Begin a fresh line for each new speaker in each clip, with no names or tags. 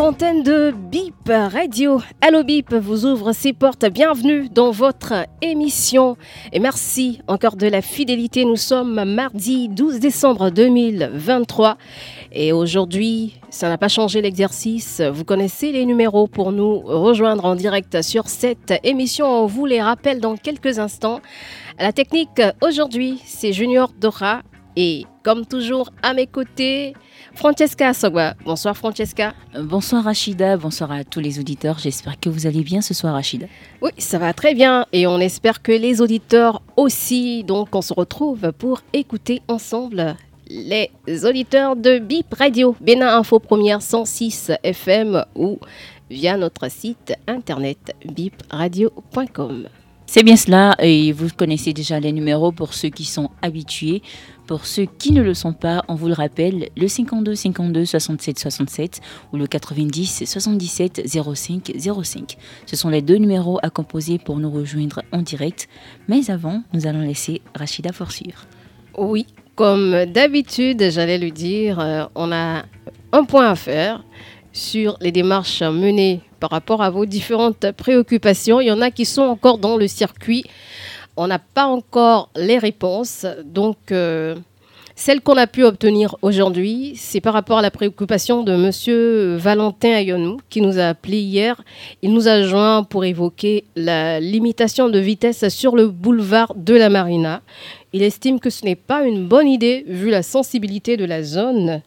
La libre antenne de Bip Radio. Allo Bip vous ouvre ses portes. Bienvenue dans votre émission. Et merci encore de la fidélité. Nous sommes mardi 12 décembre 2023. Et aujourd'hui, ça n'a pas changé l'exercice. Vous connaissez les numéros pour nous rejoindre en direct sur cette émission. On vous les rappelle dans quelques instants. La technique aujourd'hui, c'est Junior Dora. Et comme toujours, à mes côtés, Francesca Sogwa. Bonsoir Francesca.
Bonsoir Rachida, bonsoir à tous les auditeurs. J'espère que vous allez bien ce soir Rachida.
Oui, ça va très bien et on espère que les auditeurs aussi. Donc on se retrouve pour écouter ensemble les auditeurs de BIP Radio, Bénin Info Première 106 FM ou via notre site internet bipradio.com.
C'est bien cela, et vous connaissez déjà les numéros pour ceux qui sont habitués. Pour ceux qui ne le sont pas, on vous le rappelle, le 52 52 67 67 ou le 90 77 05 05. Ce sont les deux numéros à composer pour nous rejoindre en direct. Mais avant, nous allons laisser Rachida poursuivre.
Oui, comme d'habitude, j'allais lui dire, euh, on a un point à faire sur les démarches menées par rapport à vos différentes préoccupations. Il y en a qui sont encore dans le circuit. On n'a pas encore les réponses. Donc, euh, celle qu'on a pu obtenir aujourd'hui, c'est par rapport à la préoccupation de M. Valentin Ayonou, qui nous a appelé hier. Il nous a joint pour évoquer la limitation de vitesse sur le boulevard de la Marina. Il estime que ce n'est pas une bonne idée vu la sensibilité de la zone.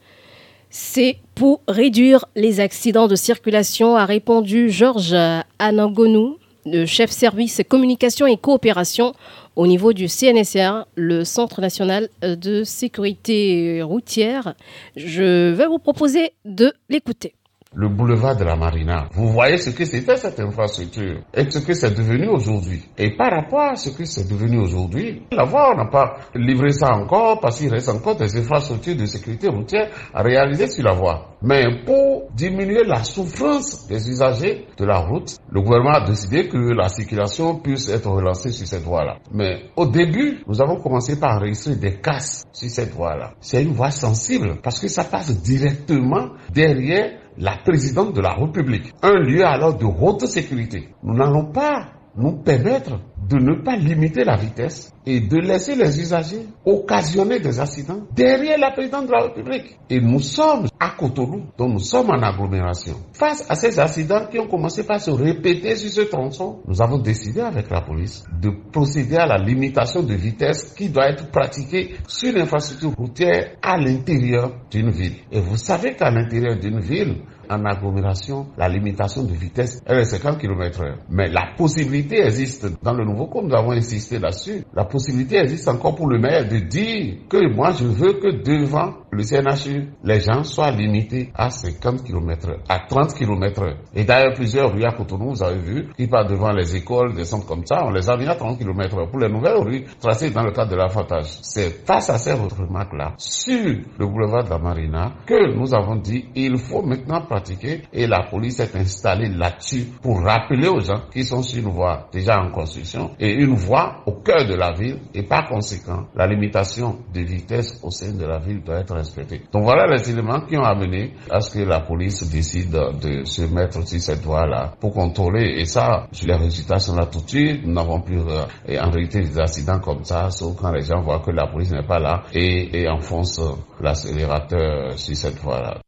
C'est pour réduire les accidents de circulation, a répondu Georges Anangonou, le chef service communication et coopération au niveau du CNSR, le Centre national de sécurité routière. Je vais vous proposer de l'écouter
le boulevard de la Marina. Vous voyez ce que c'était cette infrastructure et ce que c'est devenu aujourd'hui. Et par rapport à ce que c'est devenu aujourd'hui, la voie, on n'a pas livré ça encore parce qu'il reste encore des infrastructures de sécurité routière à réaliser sur la voie. Mais pour diminuer la souffrance des usagers de la route, le gouvernement a décidé que la circulation puisse être relancée sur cette voie-là. Mais au début, nous avons commencé par enregistrer des casses sur cette voie-là. C'est une voie sensible parce que ça passe directement derrière la présidente de la République. Un lieu alors de haute sécurité. Nous n'allons pas nous permettre de ne pas limiter la vitesse et de laisser les usagers occasionner des accidents derrière la présidente de la République. Et nous sommes à Cotonou, donc nous sommes en agglomération. Face à ces accidents qui ont commencé par se répéter sur ce tronçon, nous avons décidé avec la police de procéder à la limitation de vitesse qui doit être pratiquée sur l'infrastructure routière à l'intérieur d'une ville. Et vous savez qu'à l'intérieur d'une ville, en agglomération, la limitation de vitesse est de 50 km h Mais la possibilité existe dans le code, nous avons insisté là-dessus. La possibilité existe encore pour le maire de dire que moi je veux que devant le CNHU, les gens soient limités à 50 km à 30 km Et d'ailleurs, plusieurs rues à Cotonou, vous avez vu, qui partent devant les écoles, des centres comme ça, on les a mis à 30 km pour les nouvelles rues tracées dans le cadre de l'affrontage. C'est face à ces remarques-là, sur le boulevard de la Marina, que nous avons dit, il faut maintenant pratiquer et la police est installée là-dessus pour rappeler aux gens qui sont sur une voie déjà en construction et une voie au cœur de la ville et par conséquent, la limitation de vitesse au sein de la ville doit être respectée. Donc voilà les éléments qui ont amené à ce que la police décide de se mettre sur cette voie-là pour contrôler et ça, les résultats sont là tout de suite. Nous n'avons plus euh, en réalité des accidents comme ça, sauf quand les gens voient que la police n'est pas là et, et enfonce l'accélérateur sur cette voie-là.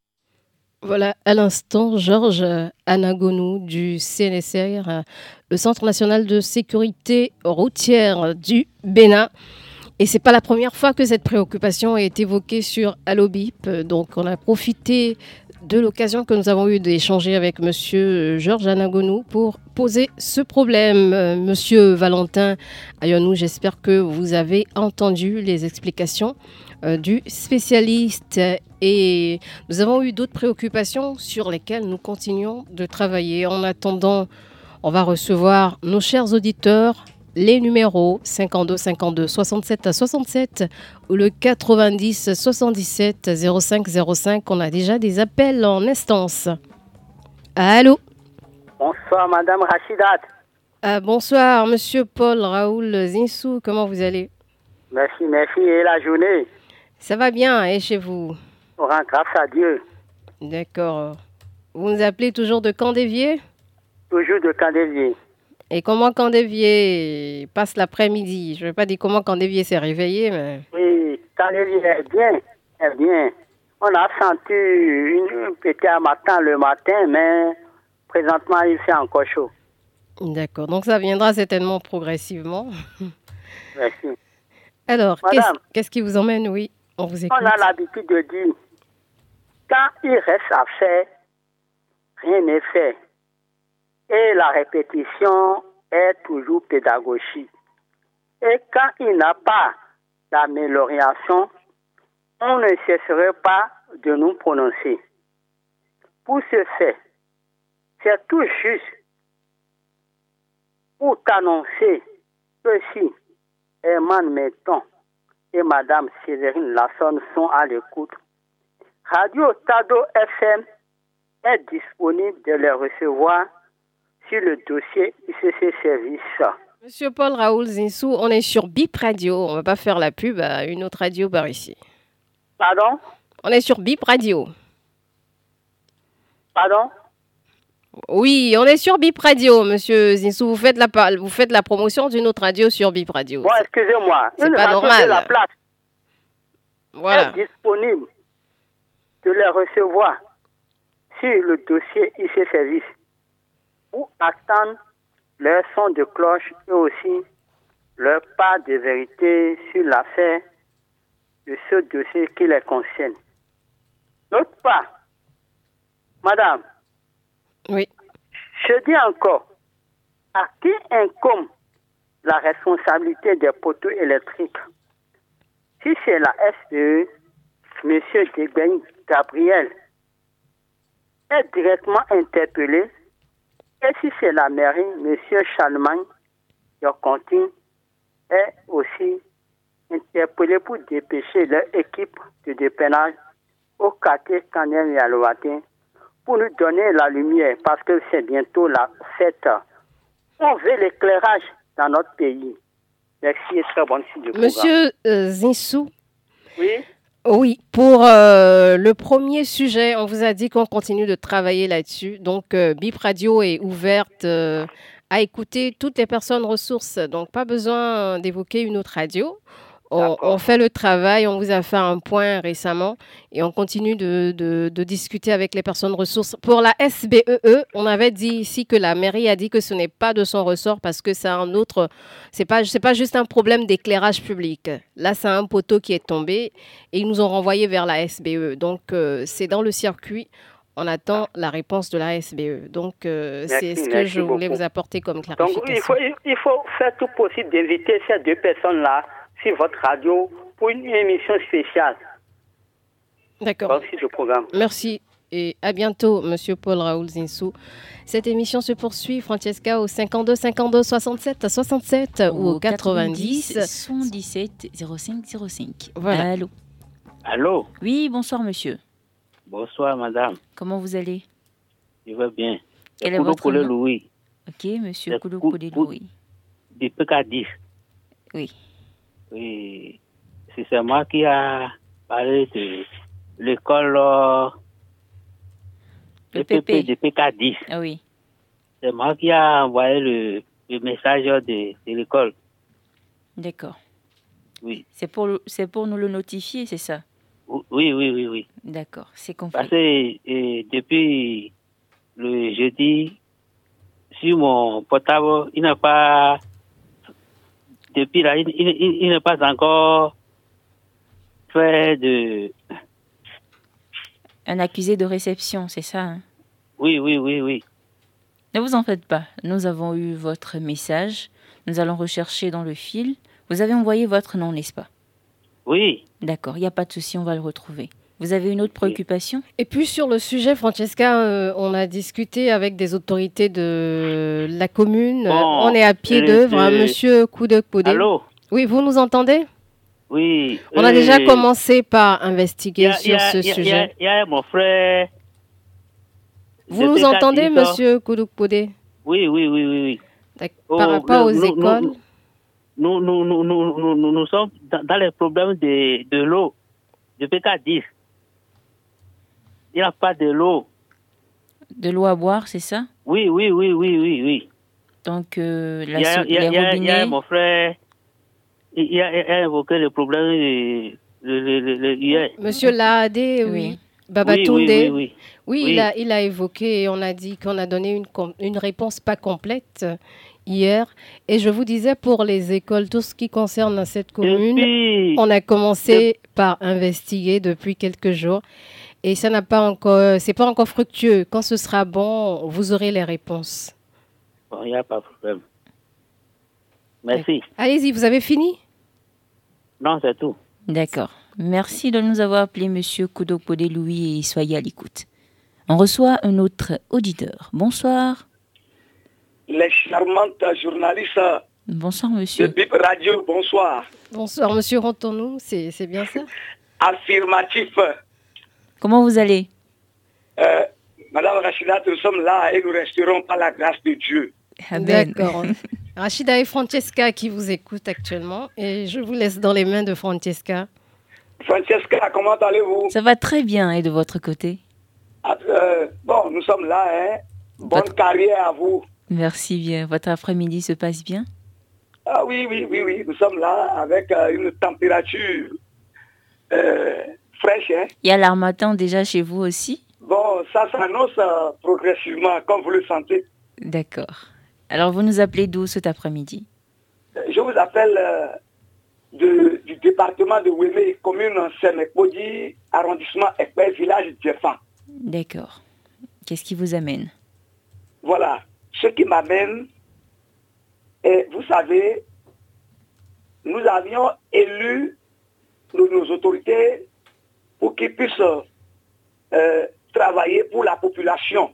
Voilà, à l'instant, Georges Anagonou du CNSR, le Centre national de sécurité routière du Bénin. Et c'est pas la première fois que cette préoccupation est évoquée sur Allobip. Donc, on a profité de l'occasion que nous avons eue d'échanger avec Monsieur Georges Anagonou pour poser ce problème. Monsieur Valentin Ayonou, j'espère que vous avez entendu les explications euh, du spécialiste. Et nous avons eu d'autres préoccupations sur lesquelles nous continuons de travailler. En attendant, on va recevoir nos chers auditeurs les numéros 52 52 67 67 ou le 90 77 05 05. On a déjà des appels en instance. Allô?
Bonsoir, Madame Rachidat.
Ah, bonsoir, Monsieur Paul Raoul Zinsou. Comment vous allez?
Merci, merci. Et la journée?
Ça va bien, et chez vous?
On rend grâce à Dieu.
D'accord. Vous nous appelez toujours de Candévier
Toujours de Candévier.
Et comment Candévier passe l'après-midi? Je ne vais pas dire comment Candévier s'est réveillé, mais...
Oui, Candévier est bien, est bien. On a senti une petite matin le matin, mais présentement, il fait encore chaud.
D'accord, donc ça viendra certainement progressivement.
Merci.
Alors, qu'est-ce qui vous emmène? Oui, on vous écoute.
On a l'habitude de dire, quand il reste à faire, rien n'est fait. Et la répétition est toujours pédagogique. Et quand il n'a pas d'amélioration, on ne cesserait pas de nous prononcer. Pour ce fait, c'est tout juste pour t'annoncer que si Herman Metton et Madame Séverine Lasson sont à l'écoute, Radio Tado FM est disponible de les recevoir sur le dossier ICC Service.
Monsieur Paul Raoul Zinsou, on est sur Bip Radio. On va pas faire la pub à une autre radio par ici.
Pardon?
On est sur Bip Radio.
Pardon?
Oui, on est sur Bip Radio, monsieur Zinsou. Vous faites la, vous faites la promotion d'une autre radio sur Bip Radio.
Bon, excusez-moi.
C'est pas normal.
la place
Voilà.
est disponible de les recevoir sur le dossier IC Service ou attendre leur son de cloche et aussi leur part de vérité sur l'affaire de ce dossier qui les concerne. D'autre part, Madame,
Oui.
je dis encore, à qui incombe la responsabilité des poteaux électriques? Si c'est la SPE, M. Degben Gabriel est directement interpellé. Et si c'est la mairie, M. Charlemagne Yocontin est aussi interpellé pour dépêcher leur équipe de dépannage au quartier Canem et Alouatin pour nous donner la lumière parce que c'est bientôt la fête. On veut l'éclairage dans notre pays. Merci et très bonne suite de programme.
Monsieur euh, Zinsou,
Oui,
oui, pour euh, le premier sujet, on vous a dit qu'on continue de travailler là-dessus. Donc, euh, Bip Radio est ouverte euh, à écouter toutes les personnes ressources. Donc, pas besoin d'évoquer une autre radio. On, fait le travail, on vous a fait un point récemment et on continue de, de- de discuter avec les personnes ressources. Pour la SBEE, E, on avait dit ici que la mairie a dit que ce n'est pas de son ressort parce que c'est un autre, c'est pas, c'est pas juste un problème d'éclairage public. Là, c'est un poteau qui est tombé et ils nous ont renvoyé vers la SBE. Donc, euh, c'est dans le circuit. On attend la réponse de la SBE. Donc, euh, c'est ce que je voulais
beaucoup.
vous apporter comme
donc il
clarification.
faut, il- il faut faire tout possible d'inviter ces deux personnes-là sur votre radio pour une émission spéciale.
D'accord.
Merci programme.
Merci et à bientôt, Monsieur Paul Raoul Zinsou. Cette émission se poursuit, Francesca, au 52 52 67 67 ou au 90.
77 05 05.
Voilà.
Allô
Allô,
Oui, bonsoir monsieur.
bonsoir madame,
Comment vous allez?
Je vais bien.
Quel est votre nom?
Louis,
Ok, monsieur
C'est
Koulou
Kou-
Koulé
Kou-
Louis.
du PK10.
Oui.
Oui, c'est moi qui a parlé de l'école euh,
Le
le PP
PP.
de PK10.
Ah oui,
C'est moi qui a envoyé le, le message de, de l'école.
d'accord.
Oui.
C'est pour, c'est pour nous le notifier, c'est ça?
Oui, oui, oui, oui.
D'accord, c'est
Parce
compris.
que euh, depuis le jeudi, sur mon portable, il n'a pas. Depuis là, il, il, il- il n'a pas encore fait de.
Un accusé de réception, c'est ça hein?
Oui, oui, oui, oui.
Ne vous en faites pas. Nous avons eu votre message. Nous allons rechercher dans le fil. Vous avez envoyé votre nom, n'est-ce pas?
Oui,
D'accord, il n'y a pas de souci, on va le retrouver. Vous avez une autre préoccupation?
Et puis sur le sujet, Francesca, euh, on a discuté avec des autorités de la commune.
Bon,
on est à pied d'œuvre, hein, monsieur Koudek Podé.
Allô?
Oui, vous nous entendez?
Oui.
On a déjà commencé par investiguer
a-
sur
a-
ce
y a-
sujet.
Il y a mon frère.
Vous nous entendez, monsieur Koudek Podé
Oui, oui, oui, oui. oui.
D'ac-
Oh,
Par rapport
nous-
aux
nous-
écoles
Nous, nous, nous, nous, nous, nous, nous sommes dans, dans les problèmes de, de l'eau. De PK10. Il n'y a pas de l'eau.
De l'eau à boire, c'est ça?
Oui, oui, oui, oui, oui, oui.
Donc, euh, la
Il y a,
so-
il y a- il y mon frère. Il a, il a évoqué le problème de-.
Monsieur Laade, oui.
Oui.
Babatunde.
Oui, oui, oui, oui.
Oui,
Oui.
Il, a, il a évoqué et on a dit qu'on a donné une, com- une réponse pas complète hier. Et je vous disais pour les écoles, tout ce qui concerne cette commune,
Depuis,
on a commencé par investiguer depuis quelques jours. Et ça n'a pas encore, c'est pas encore fructueux. Quand ce sera bon, vous aurez les réponses.
Bon, il n'y a pas de problème. Merci.
Allez-y, vous avez fini?
Non, c'est tout.
D'accord. Merci de nous avoir appelé Monsieur Kodokpodé Louis et soyez à l'écoute. On reçoit un autre auditeur. Bonsoir.
les charmantes journalistes
Bonsoir,
de
monsieur.
BIP Radio, bonsoir.
Bonsoir, monsieur c'est c'est bien ça?
Affirmatif.
Comment vous allez?
Euh, Madame Rachida, nous sommes là et nous resterons par la grâce de Dieu.
D'accord. Rachida et Francesca qui vous écoutent actuellement. Et je vous laisse dans les mains de Francesca.
Francesca, comment allez-vous?
Ça va très bien et de votre côté?
Ah, euh, Bon, nous sommes là, hein. Bonne
Votre-
carrière à vous.
Merci bien. Votre après-midi se passe bien?
Ah oui, oui, oui, oui, nous sommes là avec euh, une température euh, fraîche, hein.
Il y a l'armatan déjà chez vous aussi?
Bon, ça s'annonce euh, progressivement, comme vous le sentez.
D'accord. Alors vous nous appelez d'où cet après-midi?
Je vous appelle euh, de- du département de Wémé, commune Sémekpodi, arrondissement Ekpé, village Djefa.
D'accord. Qu'est-ce qui vous amène?
Voilà. Ce qui m'amène, et vous savez, nous avions élu nos autorités pour qu'ils puissent euh, travailler pour la population.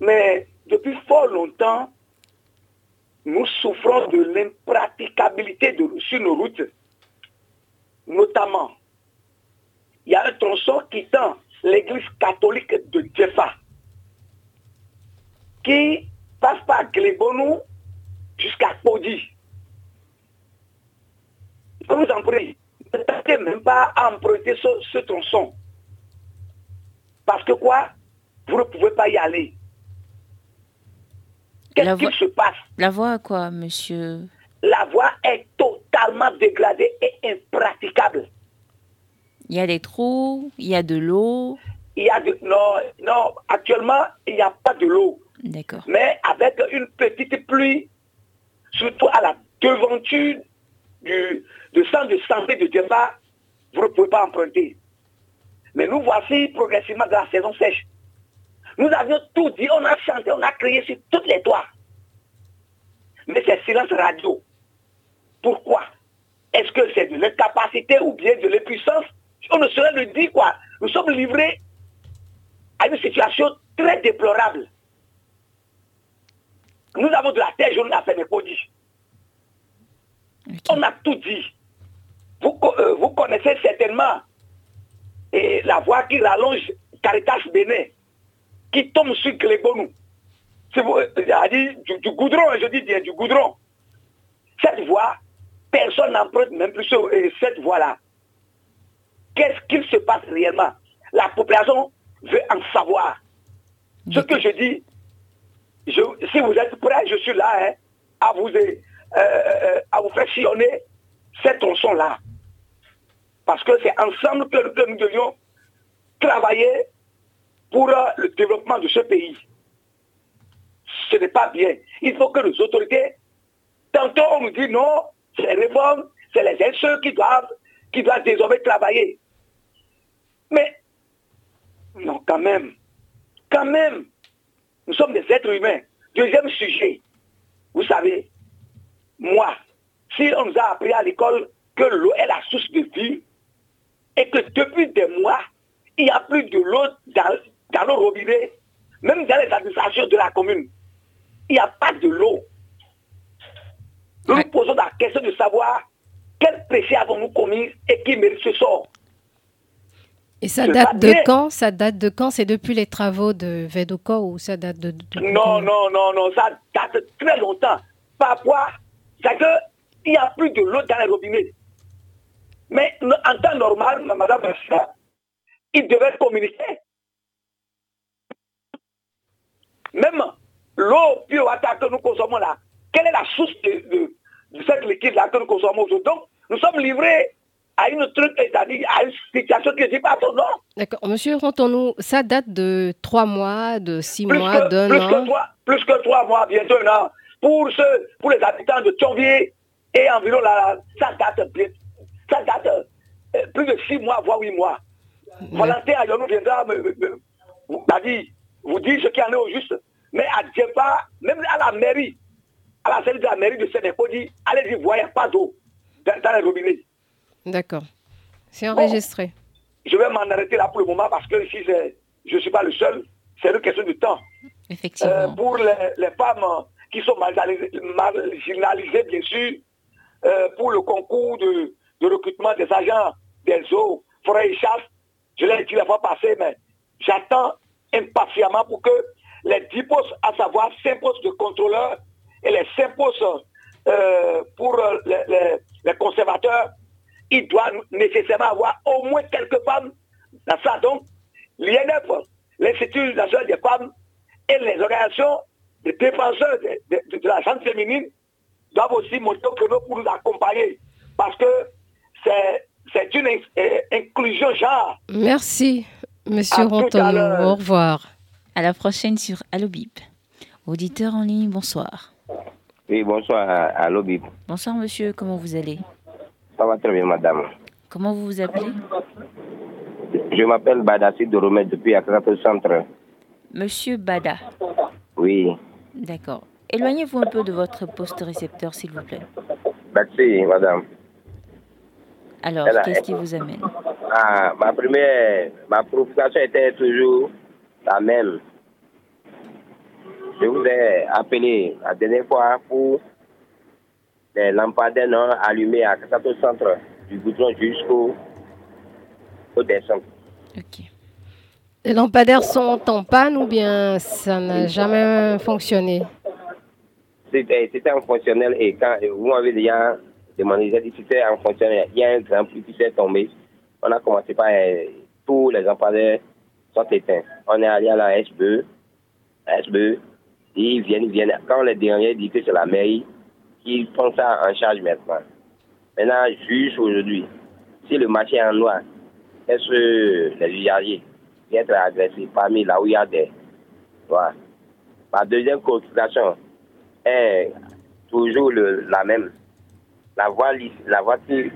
Mais depuis fort longtemps, nous souffrons de l'impraticabilité sur nos routes. Notamment, il y a un tronçon quittant l'église catholique de Djefa qui passe par Glebonou jusqu'à Podi. Je vous en prie, ne tentez même pas à emprunter ce, ce tronçon. Parce que quoi? Vous ne pouvez pas y aller. Qu'est-ce
voie-
qu'il se passe?
La voix quoi, monsieur?
La voie est totalement dégradée et impraticable.
Il y a des trous, il y a de l'eau.
Il y a de, non, non, actuellement, il n'y a pas de l'eau.
D'accord.
mais avec une petite pluie, surtout à la devanture du, du de santé de Djemba, vous ne pouvez pas emprunter. Mais nous voici progressivement dans la saison sèche. Nous avions tout dit, on a chanté, on a crié sur toutes les toits. Mais c'est silence radio. Pourquoi? Est-ce que c'est de l'incapacité ou bien de l'impuissance? On ne saurait le dire quoi. Nous sommes livrés à une situation très déplorable. Nous avons de la terre jaune à faire des produits. On a tout dit. Vous, euh, vous connaissez certainement et la voie qui rallonge Caritas Bénin, qui tombe sur Clébonou. Vous, euh, du, du goudron, je dis bien du goudron. Cette voie, personne n'emprunte même plus ce- euh, cette voie-là. Qu'est-ce qu'il se passe réellement? La population veut en savoir. Ce que je dis, je- si vous êtes prêts, je suis là hein, à, vous, euh, euh, à vous faire sillonner cette tronçon-là. Parce que c'est ensemble que, nous devions travailler pour euh, le développement de ce pays. Ce n'est pas bien. Il faut que les autorités, tantôt on nous dit non, c'est les réformes, c'est les ceux qui doivent, qui doivent désormais travailler. Mais, non, quand même, quand même, nous sommes des êtres humains. Deuxième sujet, vous savez, moi, si on nous a appris à l'école que l'eau est la source de vie, et que depuis des mois, il n'y a plus de l'eau dans, dans nos robinets, même dans les administrations de la commune. Il n'y a pas de l'eau. Nous nous posons la question de savoir quel péché avons-nous commis et qui mérite ce sort.
Et ça date de quand? Ça date de quand? C'est depuis les travaux de Vedoko ou ça date de... de-
Non, non, non, non, ça date très longtemps. Parfois, c'est qu'il n'y a plus de l'eau dans les robinets. Mais en temps normal, ma- madame, Bachira, il devait communiquer. Même l'eau pure que nous consommons là, quelle est la source de, de, de cette liquide là que nous consommons aujourd'hui? Donc, nous sommes livrés à une truc, c'est-à-dire à une situation qui ne dit pas son nom.
D'accord. Monsieur Rantonou, ça date de trois mois, de six
plus
mois, d'un
plus
an?
que trois, plus que trois mois, bientôt un an. Pour ceux, pour les habitants de Thionvier et environ là, ça date, bien- ça date euh, plus de six mois, voire huit mois. Valentin Ayonou viendra me, me- me- vous, dire ce qui en est au juste. Mais à Djepa, même à la mairie, à la cellule de la mairie de Sénéco, dit, allez-y, voyez pas d'eau dans, dans les robinets.
D'accord. C'est
Bon.
enregistré.
Je vais m'en arrêter là pour le moment parce que ici, je ne suis pas le seul. C'est une question de temps.
Effectivement.
Euh, pour les, les femmes qui sont marginalisées, bien sûr, euh, pour le concours de, recrutement des agents des eaux, forêts et chasse. Je l'ai dit la fois passée, mais j'attends impatiemment pour que les 10 postes, à savoir 5 postes de contrôleurs et les 5 postes euh, pour euh, les, les- conservateurs, il doit nécessairement avoir au moins quelques femmes dans ça. Donc, l'INF, l'Institut national des femmes et les organisations de défenseurs de, de- de la gente féminine doivent aussi monter au créneau pour nous accompagner. Parce que c'est c'est une euh, inclusion genre.
Merci, Monsieur
l'heure.
Au revoir.
À la prochaine sur Allo Bip. Auditeur en ligne, bonsoir.
Oui, bonsoir, allô Bip.
Bonsoir monsieur, comment vous allez?
Ça va très bien, madame.
Comment vous vous appelez?
Je m'appelle Badassi de Romet depuis Akrato Centre.
Monsieur Bada.
Oui,
D'accord. Éloignez-vous un peu de votre poste récepteur, s'il vous plaît.
merci, madame.
Alors, qu'est-ce qui vous amène
Ah, ma première, ma préoccupation était toujours la même. Je vous ai appelé la dernière fois pour les lampadaires non allumés à Akrato Centre, du goudron jusqu'au au descente.
Ok.
Les lampadaires sont en panne ou bien ça n'a jamais fonctionné?
C'était en fonctionnel et quand vous m'avez déjà demandé, j'ai dit c'était en fonctionnel, il y a un grand pluie qui s'est tombé. On a commencé par euh, tous les lampadaires sont éteints. On est allé à la SBE, la SBE, ils viennent, ils viennent. Quand les derniers disent que c'est la mairie qui prend ça en charge maintenant. Maintenant, juste aujourd'hui, si le marché est en noir, est-ce que les usagers être agressés parmi là où il y a des. Voilà. Ma deuxième préoccupation est toujours la même. La voie, la voiture,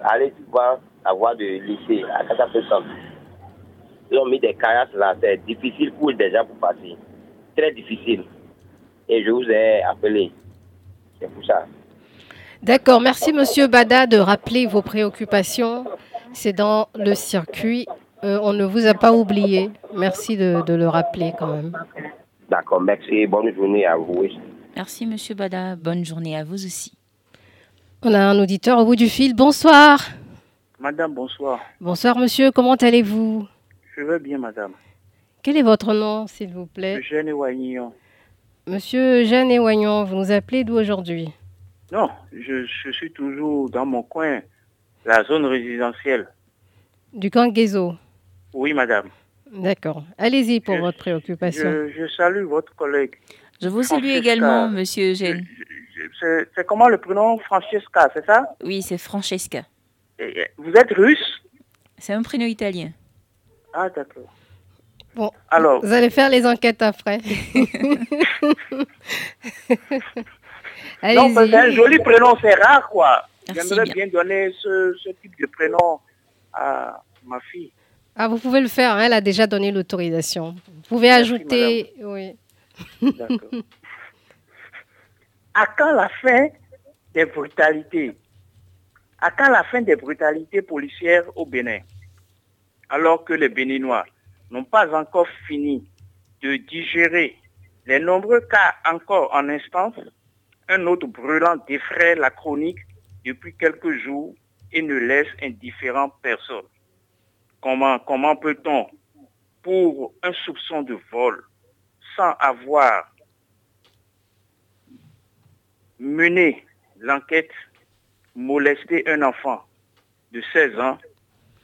allez voir la voie de lycée à 4%. Ils ont mis des caillasses là, c'est difficile pour gens pour passer. Très difficile. Et je vous ai appelé. C'est pour ça.
D'accord, merci Monsieur Bada de rappeler vos préoccupations. C'est dans le circuit. Euh, on ne vous a pas oublié. Merci de, de le rappeler quand même.
D'accord, merci. Bonne journée à vous.
Merci monsieur Bada. Bonne journée à vous aussi.
On a un auditeur au bout du fil. Bonsoir.
Madame, bonsoir.
Bonsoir Monsieur, comment allez-vous?
Je vais bien, madame.
Quel est votre nom, s'il vous plaît?
Eugène Wagnon.
Monsieur Jeanne Éoignon, vous nous appelez d'où aujourd'hui?
Non, je, je suis toujours dans mon coin, la zone résidentielle.
Du Canguezo.
Oui, madame.
D'accord. Allez-y pour
Je-
votre préoccupation.
Je, je salue votre collègue.
Je vous salue également, monsieur Eugène.
C'est comment le prénom Francesca, c'est ça?
Oui, c'est Francesca.
Et- Vous êtes russe?
C'est un prénom italien.
Ah, d'accord.
Bon,
Alors,
vous allez faire les enquêtes après.
non, c'est un joli prénom, c'est rare, quoi. J'aimerais
bien.
bien donner ce, ce type de prénom à ma fille.
Ah, vous pouvez le faire, hein, elle a déjà donné l'autorisation. Vous pouvez
Merci,
ajouter. Oui.
D'accord. à quand la fin des brutalités?
À quand la fin des brutalités policières au Bénin? Alors que les Béninois n'ont pas encore fini de digérer les nombreux cas encore en instance, un autre brûlant défraie la chronique depuis quelques jours et ne laisse indifférent personne. Comment, comment peut-on, pour un soupçon de vol, sans avoir mené l'enquête, molester un enfant de 16 ans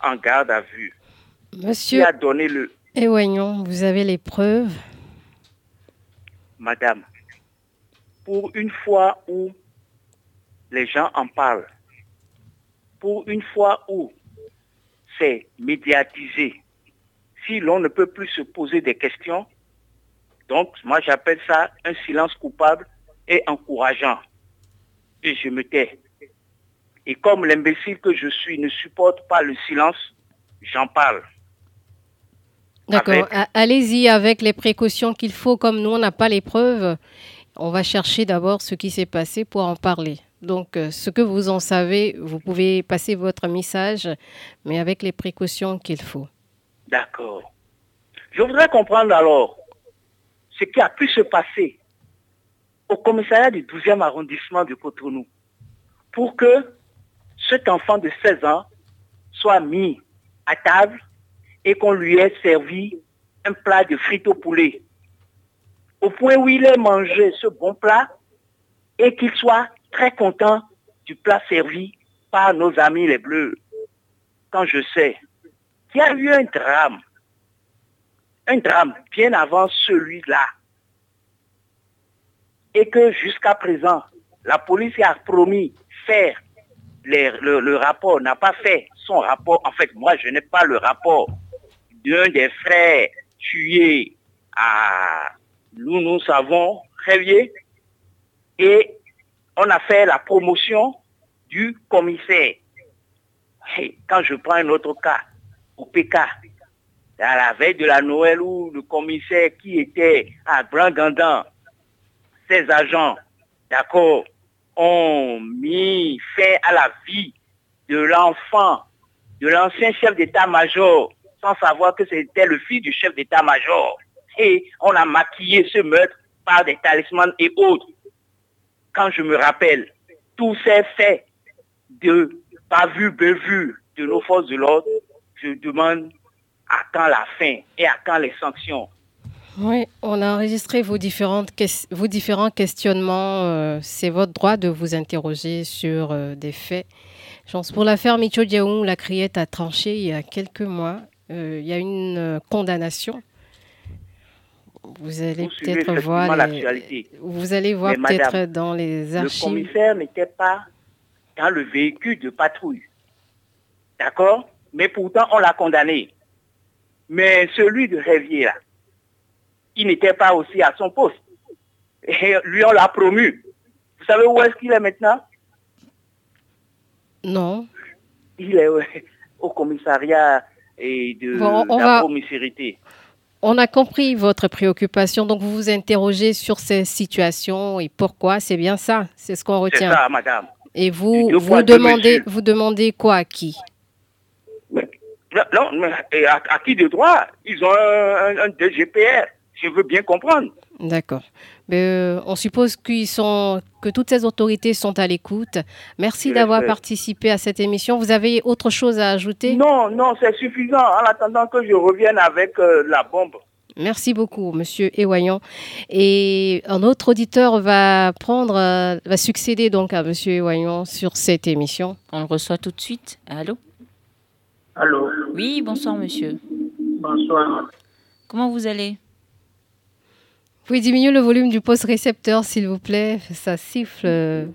en garde à vue?
Monsieur
Qui a donné le...
Éloignons, vous avez les preuves?
Madame, pour une fois où les gens en parlent, pour une fois où c'est médiatisé, si l'on ne peut plus se poser des questions, donc moi j'appelle ça un silence coupable et encourageant. Et je me tais. Et comme l'imbécile que je suis ne supporte pas le silence, j'en parle.
D'accord.
Avec-
Allez-y avec les précautions qu'il faut. Comme nous, on n'a pas les preuves, on va chercher d'abord ce qui s'est passé pour en parler. Donc, euh, ce que vous en savez, vous pouvez passer votre message, mais avec les précautions qu'il faut.
D'accord. Je voudrais comprendre alors ce qui a pu se passer au commissariat du 12e arrondissement de Cotonou pour que cet enfant de 16 ans soit mis à table et qu'on lui ait servi un plat de frites au poulet. Au point où il ait mangé ce bon plat et qu'il soit très content du plat servi par nos amis les bleus. Quand je sais qu'il y a eu un drame, un drame bien avant celui-là, et que jusqu'à présent, la police a promis faire le, le rapport, n'a pas fait son rapport. En fait, moi, je n'ai pas le rapport d'un des frères tués à, nous, nous savons, Révier, et on a fait la promotion du commissaire. Quand je prends un autre cas, au PK, à la veille de la Noël où le commissaire qui était à Brangandan, ses agents, d'accord, ont mis fin à la vie de l'enfant, de l'ancien chef d'état-major, sans savoir que c'était le fils du chef d'état-major. Et on a maquillé ce meurtre par des talismans et autres. Quand je me rappelle tous ces faits de pas vu, bévu de nos forces de l'ordre, je demande à quand la fin et à quand les sanctions.
Oui, on a enregistré vos, vos différents questionnements. euh, C'est votre droit de vous interroger sur euh, des faits. Pour l'affaire Micho Diaoum, la criette a tranché il y a quelques mois. Euh, il y a une condamnation. Vous allez peut-être voir, les- vous allez voir peut-être dans les
Le
archives.
commissaire n'était pas dans le véhicule de patrouille. D'accord? Mais pourtant, on l'a condamné. Mais celui de Révier, là, il n'était pas aussi à son poste. Et lui, on l'a promu. Vous savez où est-ce qu'il est maintenant?
Non.
Il est au commissariat et de
Bon,
la
va-. On a compris votre préoccupation, donc vous vous interrogez sur ces situations et pourquoi. C'est bien ça, c'est ce qu'on
C'est
retient.
ça, madame.
Et vous, vous demandez, vous demandez quoi à qui?
Non, Non, mais et à, à qui de droit? Ils ont un, un- un DGPR. Je veux bien comprendre.
D'accord. Mais, euh, on suppose qu'ils sont, que toutes ces autorités sont à l'écoute. Merci d'avoir participé à cette émission. Vous avez autre chose à ajouter?
Non, non, c'est suffisant en attendant que je revienne avec euh, la bombe.
Merci beaucoup, Monsieur Ewayan. Et un autre auditeur va prendre, euh, va succéder donc à Monsieur Ewayan sur cette émission.
On le reçoit tout de suite. Allô?
Allô,
Oui, bonsoir monsieur.
bonsoir.
Comment vous allez?
Pouvez diminuer le volume du poste récepteur, s'il vous plaît. Ça siffle euh,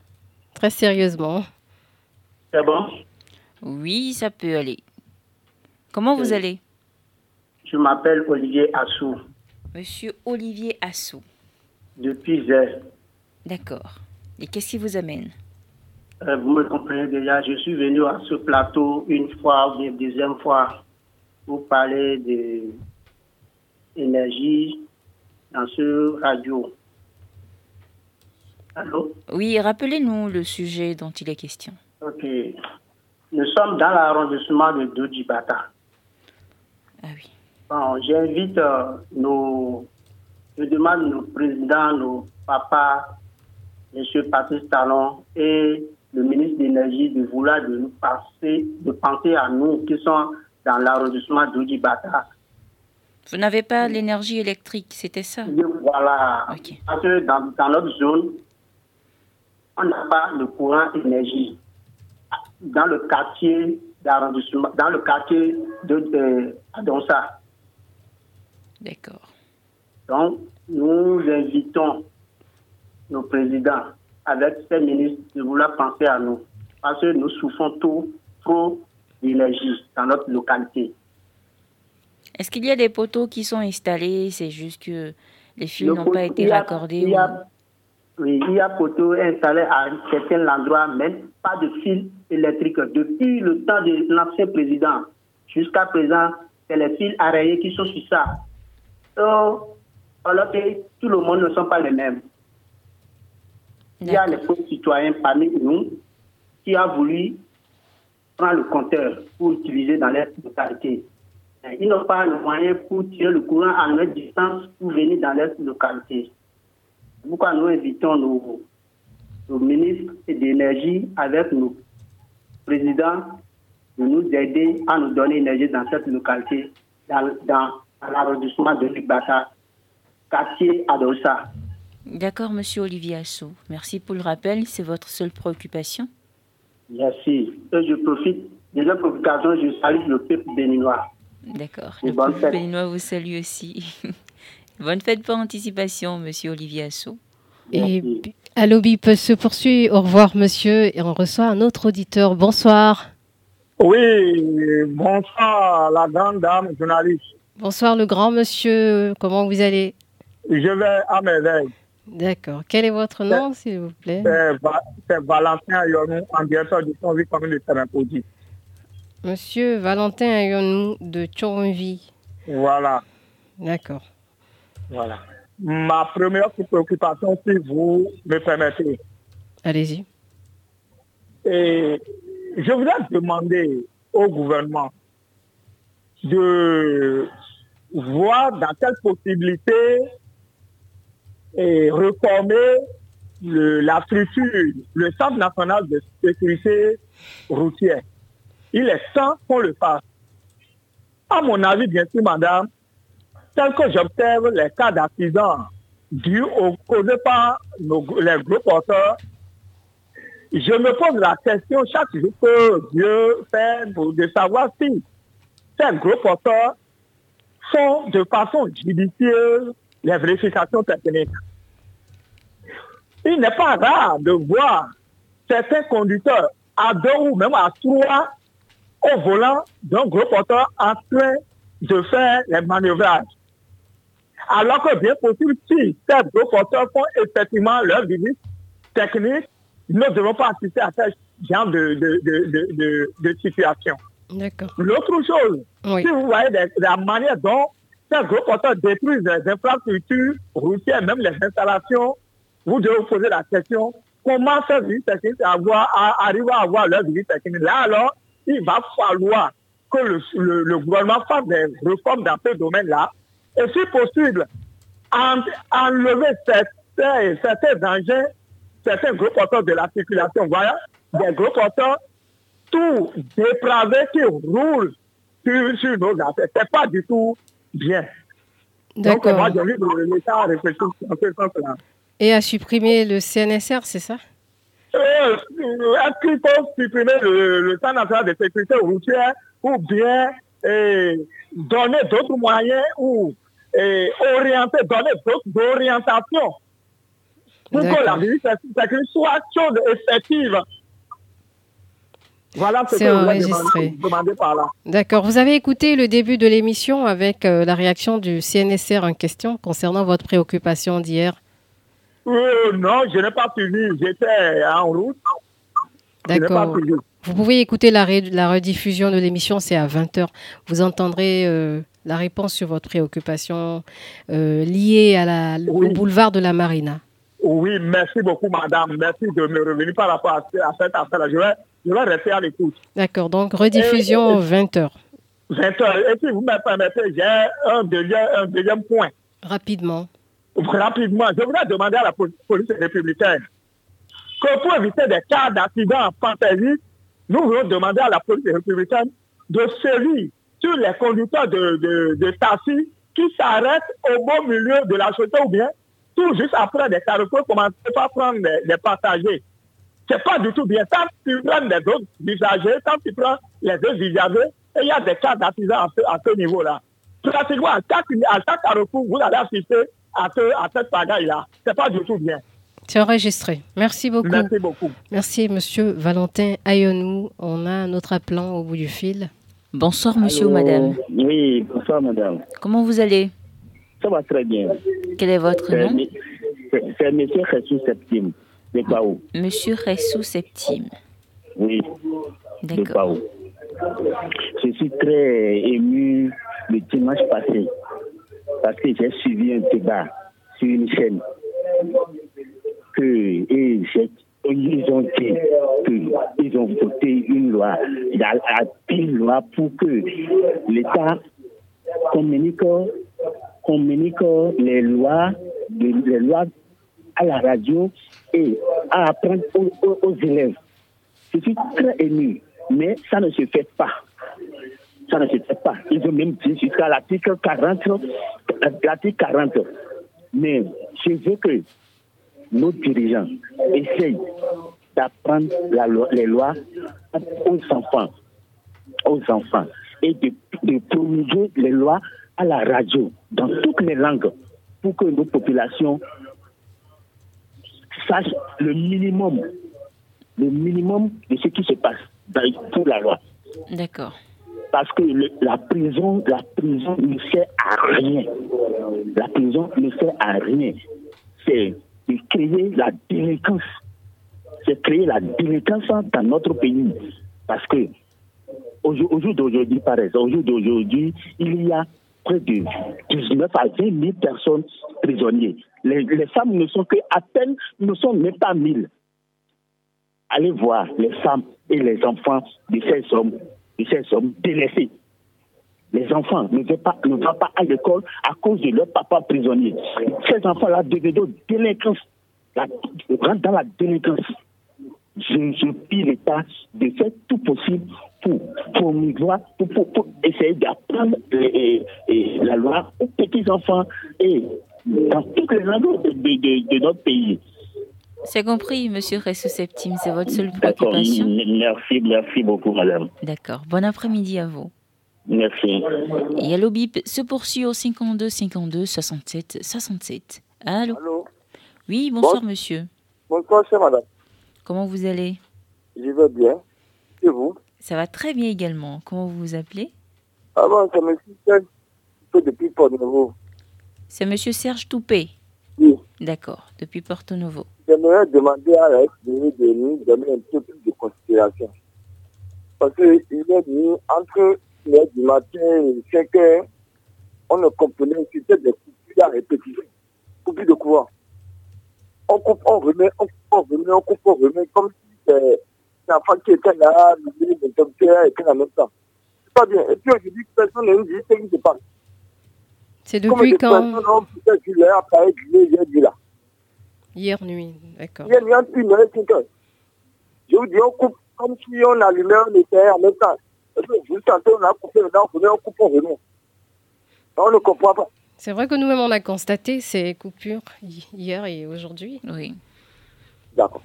très sérieusement.
C'est bon
Oui, ça peut aller. Comment vous
Oui.
allez?
Je m'appelle Olivier Assou,
Monsieur Olivier Assou.
depuis Zé.
D'accord. Et qu'est-ce qui vous amène?
Euh, vous me comprenez déjà, je suis venu à ce plateau une fois ou une deuxième fois pour parler de énergie dans ce radio. Allô?
Oui, rappelez-nous le sujet dont il est question.
Ok. nous sommes dans l'arrondissement de Dodjibata.
Ah oui.
Bon, j'invite euh, nos, je demande nos présidents, nos papas, M. Patrice Talon et le ministre de l'Énergie de vouloir de nous penser, de penser à nous qui sommes dans l'arrondissement d'Oudibata.
Vous n'avez pas l'énergie électrique, c'était ça
Voilà. Parce que dans, dans, notre zone, on n'a pas le courant énergie. Dans le quartier d'arrondissement, dans le quartier de, de Adonsa.
D'accord.
Donc, nous invitons nos présidents avec ces ministres de vouloir penser à nous. Parce que nous souffrons tout, trop d'énergie dans notre localité.
Est-ce qu'il y a des poteaux qui sont installés? C'est juste que les fils n'ont pas été raccordés
il y a, Oui, il y a poteaux installés à certains endroits, mais pas de fils électriques. Depuis le temps de l'ancien président jusqu'à présent, c'est les fils arrayés qui sont sur ça. Donc, alors que tout le monde ne sont pas les mêmes. Il y a les pauvres citoyens parmi nous qui ont voulu prendre le compteur pour utiliser dans leur localité. Ils n'ont pas le moyen pour tirer le courant à notre distance pour venir dans leur localité. Pourquoi nous invitons nos, nos ministres d'énergie avec nos présidents de nous aider à nous donner énergie dans cette localité, dans, dans l'arrondissement de Libata, quartier Adossa.
D'accord, monsieur Olivier Assou. Merci pour le rappel. C'est votre seule préoccupation
Merci. Et je profite de cette préoccupation, je salue le peuple béninois.
D'accord. Le peuple béninois vous salue aussi. bonne fête par anticipation, monsieur Olivier Assou.
Et Allo peut se poursuivre. Au revoir, monsieur. Et on reçoit un autre auditeur. Bonsoir.
Oui, bonsoir, la grande dame journaliste.
Bonsoir, le grand monsieur. Comment vous allez?
Je vais à merveille.
D'accord. Quel est votre nom, s'il vous plaît?
C'est Valentin Ayonou, en directeur du commune de Terrain-Podi.
Monsieur Valentin Ayonou de Tchonvi.
Voilà.
D'accord.
Voilà. Ma première préoccupation, si vous me permettez.
Allez-y.
Et je voudrais demander au gouvernement de voir dans quelle possibilité et reformer le, la structure, le Centre national de sécurité routière. Il est temps qu'on le fasse. À mon avis, bien sûr, madame, tel que j'observe les cas d'accident dus au, causés par les gros porteurs, je me pose la question chaque jour que Dieu fait de savoir si ces gros porteurs font de façon judicieuse les vérifications techniques. Il n'est pas rare de voir certains conducteurs à deux ou même à trois au volant d'un gros porteur en train de faire les manœuvrages. Alors que bien possible, si ces gros porteurs font effectivement leur visite technique, nous ne devons pas assister à ce genre de, de, de, de, de situation. L'autre chose, si vous voyez la manière dont ces gros porteurs détruisent les infrastructures routières, même les installations, vous devez vous poser la question, comment ces visites techniques arrivent à avoir leur visite technique? Là, alors, il va falloir que le, le, gouvernement fasse des réformes dans ce domaine-là, et si possible, en, enlever certains, certains dangers, certains gros porteurs de la circulation. Voilà, des gros porteurs tout dépravés qui roulent sur, sur nos affaires. Ce n'est pas du tout bien. Donc, moi, j'ai envie de à réfléchir en ce sens-là.
Et à supprimer le CNSR, c'est ça?
Est-ce qu'il faut supprimer le, le Centre national de sécurité routière ou bien euh, donner d'autres moyens ou euh, orienter, donner d'autres orientations pour que la vie soit chose effective voilà ce que
enregistré.
demander par là.
D'accord. Vous avez écouté le début de l'émission avec euh, la réaction du CNSR en question concernant votre préoccupation d'hier
euh, Non, je n'ai pas suivi. J'étais en route.
D'accord. Vous pouvez écouter la, la rediffusion de l'émission, c'est à 20h. Vous entendrez euh, la réponse sur votre préoccupation liée à la, au boulevard de la Marina.
Oui, merci beaucoup, madame. Merci de me revenir par rapport à, cette affaire-là. Je vais je vais rester à l'écoute.
D'accord, donc rediffusion 20h.
20h. Et si vous me permettez, j'ai un deuxième, un deuxième point.
Rapidement.
Rapidement, je voudrais demander à la pol- police républicaine que pour éviter des cas d'accident en fantaisie, nous voulons demander à la police républicaine de sévir sur les conducteurs de, de, taxi qui s'arrêtent au beau milieu de la chaussée ou bien tout juste après des carrefours commencer par prendre les passagers. C'est pas du tout bien. Quand tu prends les autres usagers, quand tu prends les autres usagers, il y a des cas d'accident à ce, à niveau-là. Pratiquement, à à chaque carrefour, vous allez assister à, ce, à cette pagaille-là. C'est pas du tout bien.
C'est enregistré. Merci beaucoup.
Merci beaucoup.
Merci, monsieur Valentin Ayonou. On a un autre appelant au bout du fil.
Bonsoir, monsieur ou madame.
Oui, bonsoir madame.
Comment vous allez?
Ça va très bien.
Quel est votre nom?
c'est- monsieur Jesus Septime, de Pau.
Monsieur Ressou Septime.
Oui, de. Je suis très ému le dimanche passé parce que j'ai suivi un débat sur une chaîne que et ils ont dit qu'ils ont voté une loi, il y a a une loi pour que l'État communique, communique les lois, les, lois à la radio et à apprendre aux- aux élèves. Je suis très ému, mais ça ne se fait pas. Ça ne se fait pas. Ils ont même dit jusqu'à l'article 40, l'article 40. Mais je veux que nos dirigeants essayent d'apprendre les lois aux enfants, aux enfants, et de, de les lois à la radio dans toutes les langues pour que nos populations sachent le minimum, le minimum de ce qui se passe dans- pour la loi.
D'accord.
Parce que la prison, la prison ne sert à rien. La prison ne sert à rien. C'est de créer la délinquance. C'est créer la délinquance dans notre pays. Parce que au jour, au jour d'aujourd'hui, par exemple, il y a près de 19 à 20 000 personnes prisonnières. Les, femmes ne sont que à peine, ne sont même pas 1000 allez voir les femmes et les enfants de ces hommes, ces hommes délaissés. Les enfants ne vont pas, ne pas à l'école à cause de leur papa prisonnier. Ces enfants-là deviennent délinquants, rentrent dans la délinquance. Je, je prie l'État de faire tout possible pour promouvoir, pour, pour, essayer d'apprendre la loi aux petits-enfants et dans toutes les langues de notre pays.
C'est compris, monsieur Ressou Septime. C'est votre seule préoccupation
Merci, merci beaucoup, madame.
D'accord. Bon après-midi à vous.
Merci.
Yellow Bip se poursuit au 52 52 67 67. Allô
Allô
Oui, bonsoir
Bon-
monsieur.
Bonsoir, chère madame.
Comment vous allez?
Je vais bien. Et vous?
Ça va très bien également. Comment vous vous appelez?
Avant, ça me suffit peu depuis Port Nouveau.
C'est monsieur Serge Toupé?
Oui.
D'accord, depuis Porto Novo.
J'aimerais demander à la FDI de nous donner un peu plus de considération. Parce qu'il est venu entre l'heure du matin et 5 heures, on ne comprenait que c'était des coupures à répétition. Coupures de courant. On coupe, on remet, on coupe, on remet, on coupe, on remet, comme si c'est l'enfant qui était là, le l'interrupteur était en même temps. C'est pas bien. Et puis aujourd'hui, personne ne nous dit ce qui se passe.
C'est depuis quand
peut-être vu dit là.
Hier nuit, d'accord.
Il y a une heure, cinq heures. Je vous dis, on coupe comme si on allumait un éclair en même temps. Vous sentez, on a coupé, on remet, on coupe, on remet. On ne comprend pas.
C'est vrai que nous-mêmes, on a constaté ces coupures hi- hier et aujourd'hui.
Oui.
D'accord.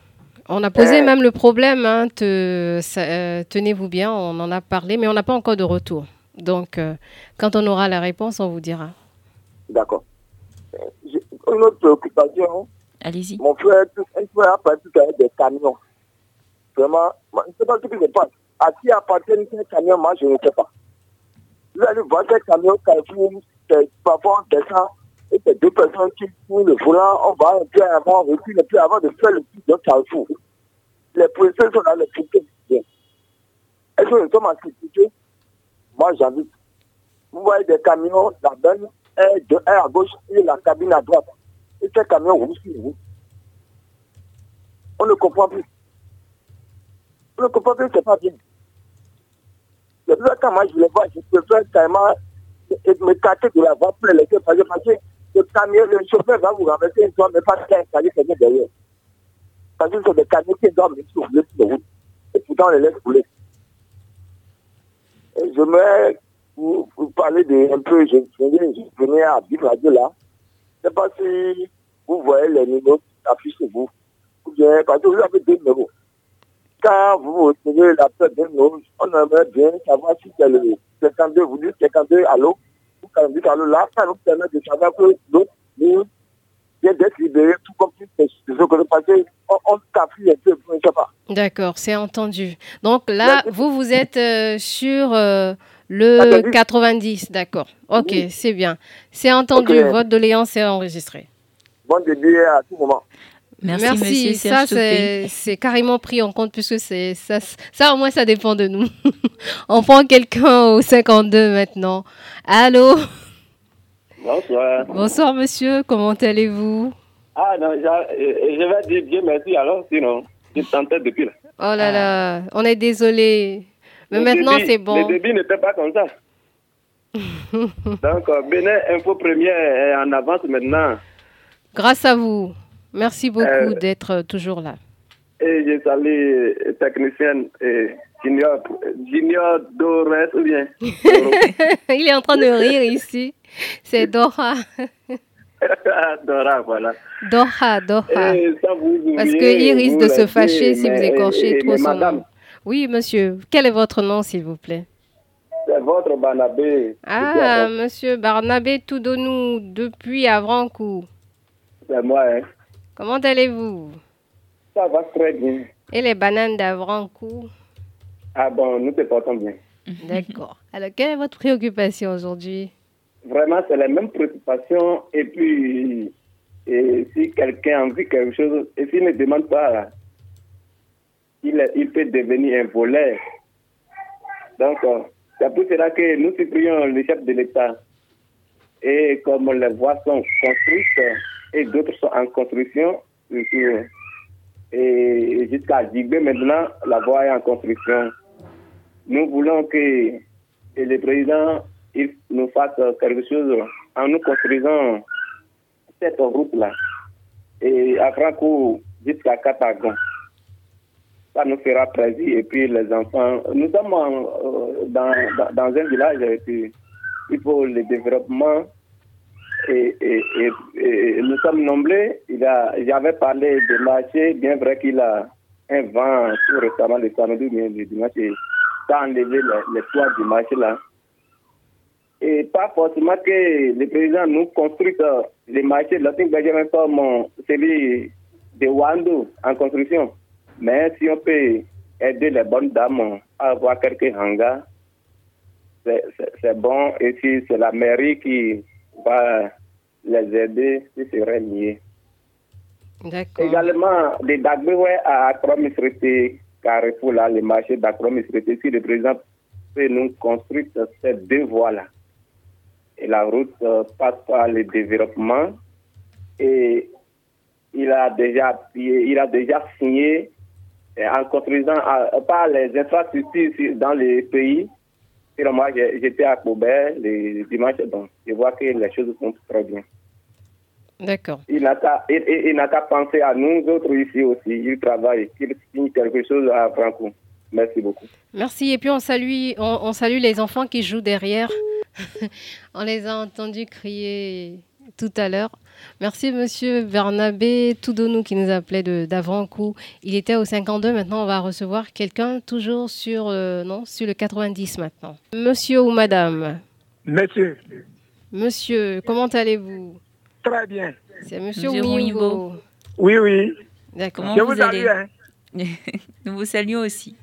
On a posé
Euh.
même le problème, hein, te- ça, euh, tenez-vous bien, on en a parlé, mais on n'a pas encore de retour. Donc, euh, quand on aura la réponse, on vous dira.
D'accord. Euh, j'ai Une autre préoccupation.
Allez-y.
Mon frère, un frère a parti des camions. Vraiment, je ne sais pas ce qui se passe. À qui appartiennent ces camions, moi, je ne sais pas. Vous allez voir ces camions, Carrefour, parfois descend, et c'est deux personnes qui font le volant, on va un peu avant, recule, avant de faire le tour de Carrefour. Les policiers sont dans le policiers. Est-ce que nous sommes en sécurité? Moi, j'invite. Vous voyez des camions, la benne de, est à gauche et la cabine à droite. Et ces camions roulent sur vous. On ne comprend plus. Vous je comprends que c'est pas bien. Que quand moi je le vois, je préfère carrément me tâter de la voie pour les laisser passer parce que le camion, le chauffeur va vous renverser une fois, mais pas qu'un camion qui vient derrière. Parce que c'est des camions qui venir sur le route. Et pourtant on les laisse rouler. Je me vous, parler de un peu, je, je, je venais à Radio là. Je ne sais pas si vous voyez les numéros qui s'affichent sur vous. Ou bien, parce que vous avez deux numéros. Quand vous recevez la tête d'un numéro, on aimerait bien savoir si c'est le 52, vous dites 52, allô, ou 42, allô, là, ça nous permet de savoir que l'autre nous vient d'être libéré, tout comme si c'est ce que nous passons, on, s'affiche un peu, je ne sais pas.
D'accord, c'est entendu. Donc là, vous, vous êtes euh, sur euh, le 90, d'accord. Ok,
Oui.
c'est bien. C'est entendu,
Ok.
votre doléance est enregistrée.
Bon début à tout moment.
Merci, monsieur
ça c'est c'est carrément pris en compte puisque c'est ça, ça au moins ça dépend de nous. On prend quelqu'un au 52 maintenant. Allô?
Bonsoir.
Bonsoir monsieur, comment allez-vous?
Ah non, je vais dire bien merci alors, sinon, je tentais depuis là.
Oh là là, on est désolé. Mais
Le
maintenant c'est bon.
Le débit n'était pas comme ça. Donc, euh, Bénin Info Première est en avance maintenant.
Grâce à vous. Merci beaucoup
Euh,
d'être toujours là.
Et je salue euh, technicienne euh, Junior, Junior Dores ou bien.
Il est en train de rire ici. C'est Doha.
Dora, voilà. Et sans vous
Parce qu'il risque de se fâcher si vous écorchez
et-
trop son nom. Oui, monsieur. Quel est votre nom, s'il vous plaît?
C'est votre Banabé.
Ah, monsieur Barnabé Toudonou, depuis Avrancourt.
C'est moi, hein.
Comment allez-vous?
Ça va très bien.
Et les bananes d'Avrancourt?
Ah bon, nous te portons bien.
D'accord. Alors, quelle est votre préoccupation aujourd'hui?
Vraiment, c'est la même préoccupation. Et puis, et si quelqu'un a envie quelque chose, et s'il ne demande pas, il, peut devenir un voleur. Donc, euh, c'est pour cela que nous supplions le chef de l'État. Et comme les voies sont construites et d'autres sont en construction, euh, et jusqu'à Jigbe maintenant, la voie est en construction. Nous voulons que le président il nous fasse quelque chose en nous construisant cette route-là. Et à Franco jusqu'à Katagon. Ça nous fera plaisir. Et puis les enfants, nous sommes euh, dans, dans, un village puis il faut le développement. Et, et, nous sommes nombreux. Il a, j'avais parlé de marché, bien vrai qu'il a un vent tout récemment le samedi, mais le dimanche, a enlevé le, le toit du marché là. Et pas forcément que le président nous construise euh, les marchés l'Authentique Benjamin comme euh, celui de Wando en construction. Mais si on peut aider les bonnes dames à avoir quelques hangars, c'est- bon. Et si c'est la mairie qui va les aider, ce serait mieux.
D'accord.
Également, les Dagbewe à Akromisrete, Carrefour, là, les marchés d'Akromisrete, si le président peut nous construire ces deux voies-là. Et la route euh, passe par le développement et il a déjà, il a déjà signé en construisant euh, par les infrastructures dans les pays. Et moi, j'étais à Koubert le dimanche, donc je vois que les choses sont très bien.
D'accord.
Il n'a qu'à il- il- il penser à nous autres ici aussi. Il travaille, qu'il signe quelque chose à Franco. Merci beaucoup.
Merci. Et puis on salue, on, on salue les enfants qui jouent derrière. on les a entendus crier tout à l'heure. Merci Monsieur Bernabé Toudonou qui nous appelait d'Avrancourt. Il était au 52. Maintenant, on va recevoir quelqu'un toujours sur, euh, non, sur le 90 maintenant. Monsieur ou Madame?
Monsieur,
Monsieur, comment allez-vous?
Très bien.
C'est Monsieur,
Monsieur.
Oui, oui.
D'accord.
Comment
Je
vous,
vous
allez?
salue, hein.
Nous vous saluons aussi.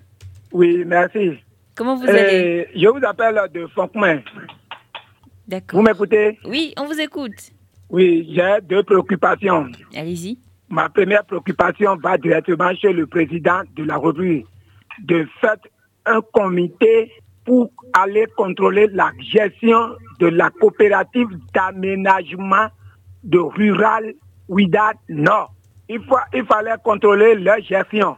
Oui, merci.
Comment vous
Euh,
allez
Je vous appelle de Fonckmain.
D'accord.
Vous m'écoutez?
Oui, on vous écoute.
Oui, j'ai deux préoccupations.
Allez-y.
Ma première préoccupation va directement chez le président de la République de faire un comité pour aller contrôler la gestion de la coopérative d'aménagement de rural Ouida Nord. Il, faut, il fallait contrôler leur gestion.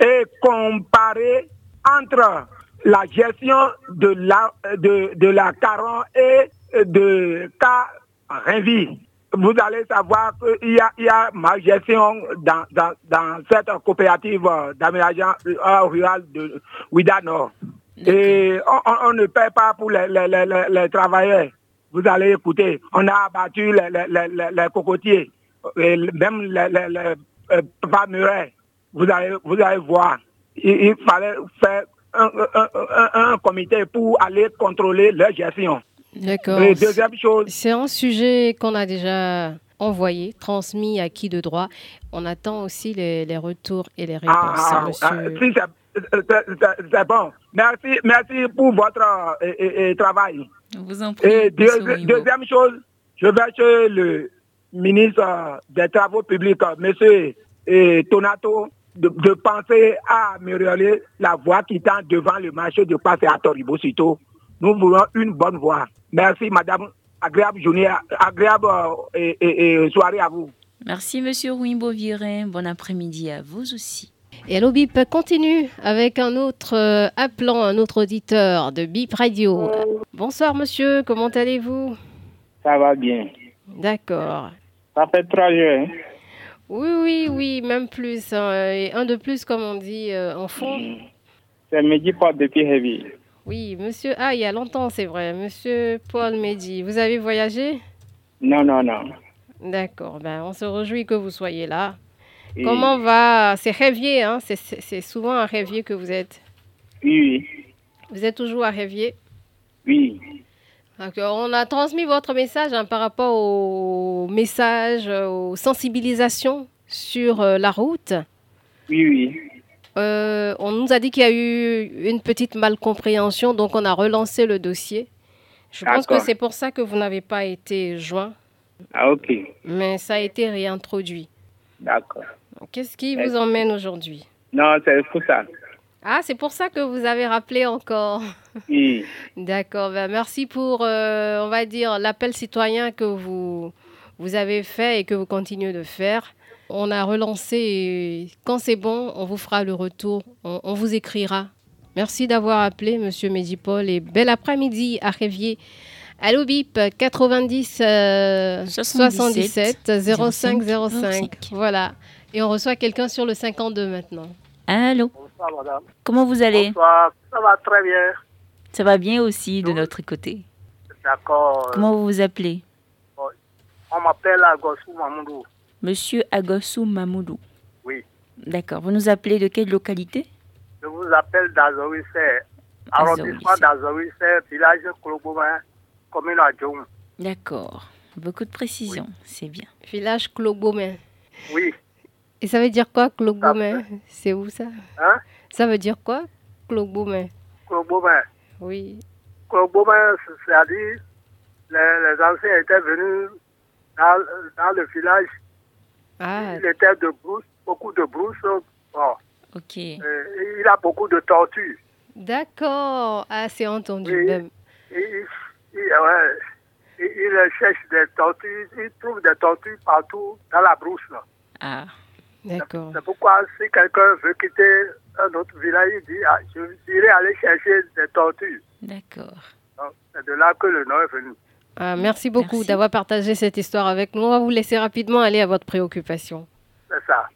et comparer entre la gestion de la, de, de la Caron et de Carinvie. Vous allez savoir qu'il y a, il y a ma gestion dans, dans, dans cette coopérative d'aménagement rural de Ouida Nord. Et on, ne paie pas pour les, les, les, les- les travailleurs. Vous allez écouter, on a abattu les, cocotiers, et même les, les euh, palmeraies. Vous allez, vous allez voir. Il, il fallait faire un, un, un, un comité pour aller contrôler leur gestion.
D'accord.
Et deuxième chose.
C'est un sujet qu'on a déjà envoyé, transmis à qui de droit. On attend aussi les, les retours et les réponses,
Ah,
monsieur.
ah, si c'est- bon. Merci, merci pour votre euh, et- et- travail.
Vous en prie.
Et deux- deuxième chose, je vais chez le ministre euh, des Travaux publics, euh, monsieur eh, Tonato, de, de penser à améliorer la voie qui tend devant le marché de Passe à Toribo Sito. Nous voulons une bonne voie. Merci, madame. Agréable journée, agréable euh, et, et- et soirée à vous.
Merci, monsieur Wimbo Virin. Bon après-midi à vous aussi.
Et Allo Bip continue avec un autre euh, appelant, un autre auditeur de Bip Radio. Bonsoir monsieur, comment allez-vous?
Ça va bien.
D'accord.
Ça fait trois jours. hein.
Oui, oui, oui, même plus. hein, et un de plus, comme on dit euh, en fond.
C'est Mehdi Port depuis Heavy.
Oui, monsieur. Ah, il y a longtemps, c'est vrai. Monsieur Paul Mehdi, vous avez voyagé?
Non, non, non.
D'accord. Ben, on se réjouit que vous soyez là. Comment va? C'est rêvier, hein C'est- souvent un rêvier que vous êtes.
Oui,
Vous êtes toujours à rêvier?
Oui.
D'accord. On a transmis votre message hein, par rapport au message, euh, aux sensibilisations sur euh, la route.
Oui, oui.
Euh, on nous a dit qu'il y a eu une petite malcompréhension, donc on a relancé le dossier. Je pense que c'est pour ça que vous n'avez pas été joint,
Ah, ok.
mais ça a été réintroduit.
D'accord.
Qu'est-ce qui vous emmène aujourd'hui?
Non, c'est pour ça.
Ah, c'est pour ça que vous avez rappelé encore.
Oui.
D'accord. Ben, merci pour, euh, on va dire, l'appel citoyen que vous, vous avez fait et que vous continuez de faire. On a relancé et quand c'est bon, on vous fera le retour. On, on vous écrira. Merci d'avoir appelé, Monsieur Médipol, et bel après-midi à Révier. Allô BIP 90 euh, 77 05 05. Voilà. Et on reçoit quelqu'un sur le 52 maintenant.
Allô
Bonsoir, madame.
Comment vous allez
Bonsoir, ça va très bien.
Ça va bien aussi de notre côté.
D'accord.
Comment vous vous appelez
On m'appelle Agosou Mamoudou.
Monsieur Agossou Mamoudou.
Oui.
D'accord. Vous nous appelez de quelle localité?
Je vous appelle d'Azoïse, arrondissement d'Azoïse, village Kolobouin, commune à Djoum.
D'accord. Beaucoup de précision, c'est bien.
Village Clogomain.
Oui.
Et ça veut dire quoi, Clogomain C'est où ça?
Hein?
Ça veut dire quoi, Clogomain
Kolobouin.
Oui.
Kolobouin, c'est-à-dire, les, les anciens étaient venus dans, dans le village.
Ah,
Il était de brousse, beaucoup de brousse. Bon,
ok.
euh, il a beaucoup de tortues.
d'accord. Ah, c'est entendu même.
Il- ouais, il- cherche des tortues, il trouve des tortues partout dans la brousse. là.
Ah,
d'accord.
C'est pourquoi si quelqu'un veut quitter un autre village, il dit ah, je irai aller chercher des tortues.
D'accord.
C'est de là que le nom est venu.
Ah, merci beaucoup d'avoir partagé cette histoire avec nous. On va vous laisser rapidement aller à votre préoccupation.
C'est ça.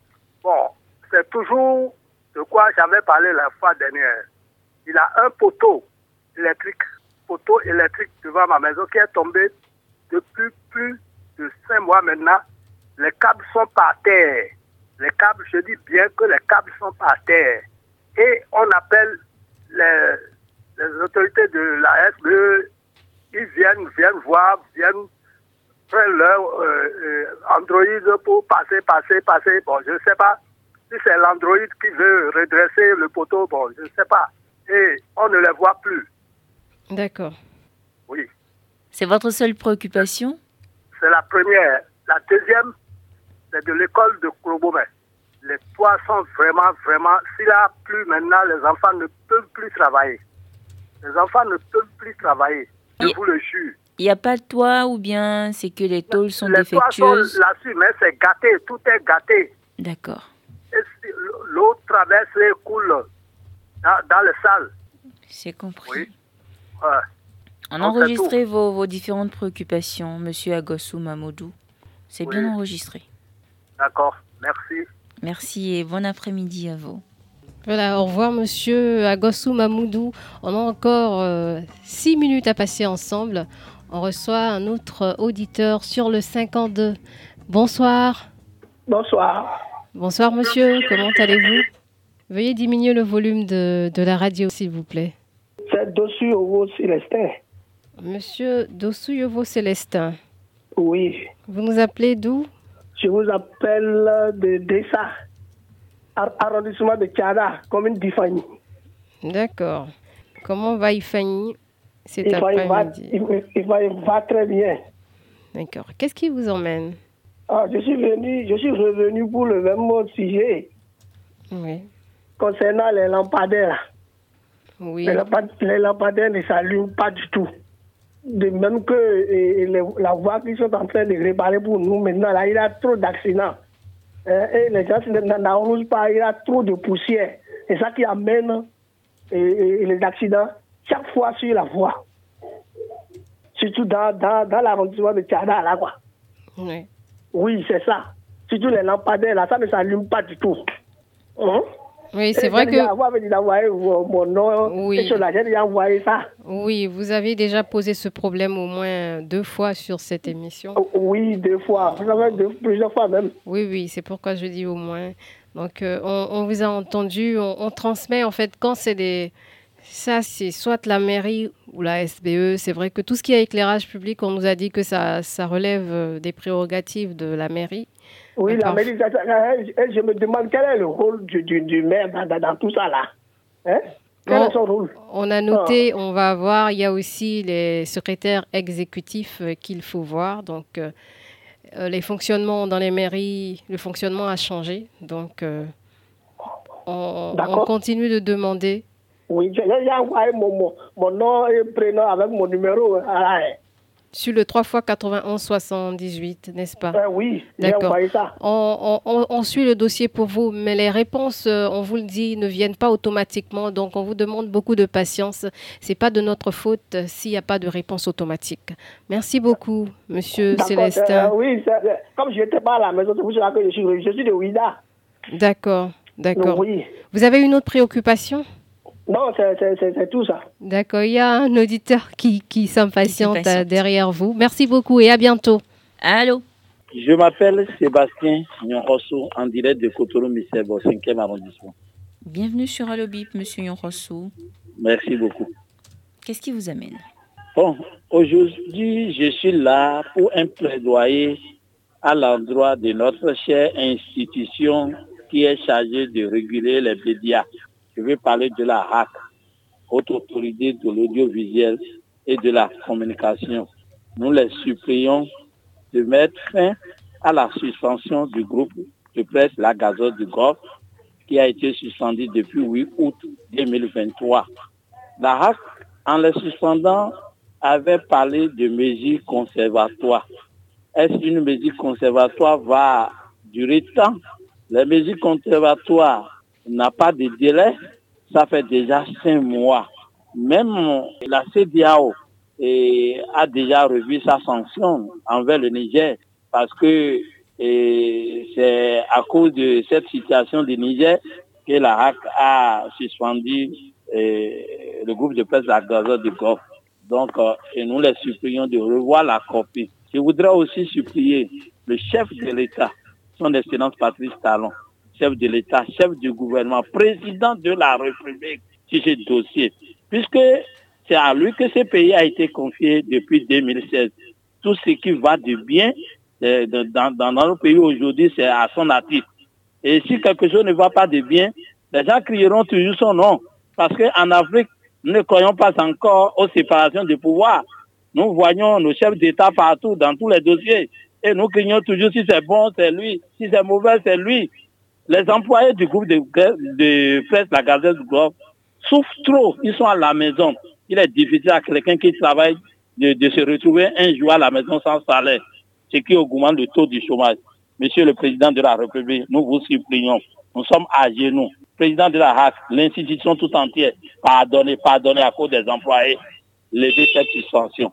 Bon, c'est toujours de quoi j'avais parlé la fois dernière. Il a un poteau électrique, poteau électrique devant ma maison qui est tombé depuis plus de cinq mois maintenant. Les câbles sont par terre. Les câbles, je dis bien que les câbles sont par terre. Et on appelle les, les autorités de la SBE, ils viennent, viennent voir, viennent prennent leur euh, euh, Android pour passer, passer, passer. Bon, je ne sais pas si c'est l'Android qui veut redresser le poteau. Bon, je ne sais pas. Et on ne les voit plus.
D'accord.
Oui,
C'est votre seule préoccupation?
C'est la première. La deuxième, c'est de l'école de Klobomet. Les toits sont vraiment, vraiment. S'il a plus maintenant, les enfants ne peuvent plus travailler. Les enfants ne peuvent plus travailler. Je vous le jure.
Il n'y a pas de toit ou bien c'est que les tôles sont
Les toits sont
défectueuses
là-dessus, mais c'est gâté. Tout est gâté.
D'accord.
L'eau traverse et coule dans, dans les salles.
C'est compris.
Oui. Ouais.
On a enregistré vos, vos différentes préoccupations, Monsieur Agossou Mamoudou. C'est bien enregistré.
D'accord, merci.
Merci et bon après-midi à vous.
Voilà, au revoir Monsieur Agossou Mamoudou. On a encore euh, six minutes à passer ensemble. On reçoit un autre auditeur sur le 52. Bonsoir.
Bonsoir.
Bonsoir monsieur, comment allez-vous? Veuillez diminuer le volume de, de la radio s'il vous plaît.
C'est dessus au Célestin.
Monsieur Dossouyovo Célestin.
Oui.
Vous nous appelez d'où?
Je vous appelle de Dessa, arrondissement de Tchada, commune d'Ifani.
D'accord. Comment va Ifani cet
va,
après-midi
Ifani va très bien.
D'accord. Qu'est-ce qui vous emmène
Ah, je suis venu, je suis revenu pour le même sujet
Oui.
concernant les lampadaires.
Oui.
Les, lampad- les lampadaires ne s'allument pas du tout. De même que et- et les- la voie qu'ils sont en train de réparer pour nous maintenant, là, il y a trop d'accidents. Et les gens n'arrosent pas, il y a trop de poussière. C'est ça qui amène et- et- et les accidents chaque fois sur la voie. Surtout dans, dans, dans l'arrondissement de Tchada, là, quoi.
Oui.
Oui, c'est ça. Surtout les lampadaires, là, ça ne s'allume pas du tout. Hein?
Oui, c'est vrai que-
envoyé mon nom.
Oui.
Ça.
Oui, vous avez déjà posé ce problème au moins deux fois sur cette émission.
Oui, deux fois. Deux, plusieurs fois même.
Oui, oui, c'est pourquoi je dis au moins. Donc, euh, on, on vous a entendu, on, on transmet en fait quand c'est des. Ça, c'est soit la mairie ou la SBE. C'est vrai que tout ce qui est éclairage public, on nous a dit que ça, ça relève euh, des prérogatives de la mairie.
Oui, la mairie, je me demande quel est le rôle du, du, du maire dans, tout ça là. Hein? Quel est son rôle?
On a noté, on va voir, il y a aussi les secrétaires exécutifs euh, qu'il faut voir. Donc, euh, euh, les fonctionnements dans les mairies, le fonctionnement a changé. Donc, euh, on, continue de demander.
Oui, j'ai envoyé mon, mon, nom et prénom avec mon numéro. la-
Sur le 3 x 91 78, n'est-ce pas?
Euh, oui,
D'accord. On, on- suit le dossier pour vous, mais les réponses, euh, on vous le dit, ne viennent pas automatiquement. Donc, on vous demande beaucoup de patience. C'est pas de notre faute euh, s'il n'y a pas de réponse automatique. Merci beaucoup, Monsieur Célestin.
euh, oui, comme je n'étais pas à la maison, c'est pour cela que je suis, je suis de Ouida.
D'accord, d'accord.
Oui.
Vous avez une autre préoccupation?
Non, c'est- tout ça.
D'accord, il y a un auditeur qui, qui s'impatiente derrière vous. Merci beaucoup et à bientôt.
Allô?
Je m'appelle Sébastien Nyonrosso, en direct de Cotonou, Misseb, au 5e arrondissement.
Bienvenue sur Allo Bip, Monsieur Yonrossou.
Merci beaucoup.
Qu'est-ce qui vous amène?
Bon, aujourd'hui, je suis là pour un plaidoyer à l'endroit de notre chère institution qui est chargée de réguler les médias. Je vais parler de la HAC, Haute Autorité de l'Audiovisuel et de la Communication. Nous les supplions de mettre fin à la suspension du groupe de presse La Gazette du Golfe qui a été suspendu depuis 8 août 2023. La HAC, en les suspendant, avait parlé de mesures conservatoires. Est-ce qu'une mesure conservatoire? Va durer tant Les mesures conservatoires n'ont pas de délai. Ça fait déjà cinq mois. Même la CDAO eh, a déjà revu sa sanction envers le Niger parce que eh, c'est à cause de cette situation du Niger que la HAC a suspendu eh, le groupe de presse Gaza du Golfe. Donc, nous les supplions de revoir la copie. Je voudrais aussi supplier le chef de l'État, son Excellence Patrice Talon, chef de l'État, chef du gouvernement, président de la République sur ce dossier, puisque c'est à lui que ce pays a été confié depuis 2016. Tout ce qui va de bien euh, de- dans, dans notre pays aujourd'hui, c'est à son article. Et si quelque chose ne va pas de bien, les gens crieront toujours son nom. Parce qu'en Afrique, nous ne croyons pas encore aux séparations de pouvoir. Nous voyons nos chefs d'État partout, dans tous les dossiers. Et nous crions toujours si c'est bon, c'est lui. Si c'est mauvais, c'est lui. Les employés du groupe de, de presse, la Gazette du Golfe, souffrent trop. Ils sont à la maison. Il est difficile à quelqu'un qui travaille de, se retrouver un jour à la maison sans salaire, ce qui augmente le taux du chômage. Monsieur le Président de la République, nous vous supplions nous sommes à genoux. Président de la HAC, l'institution tout entière, pardonnez, pardonnez à cause des employés, lever cette suspension.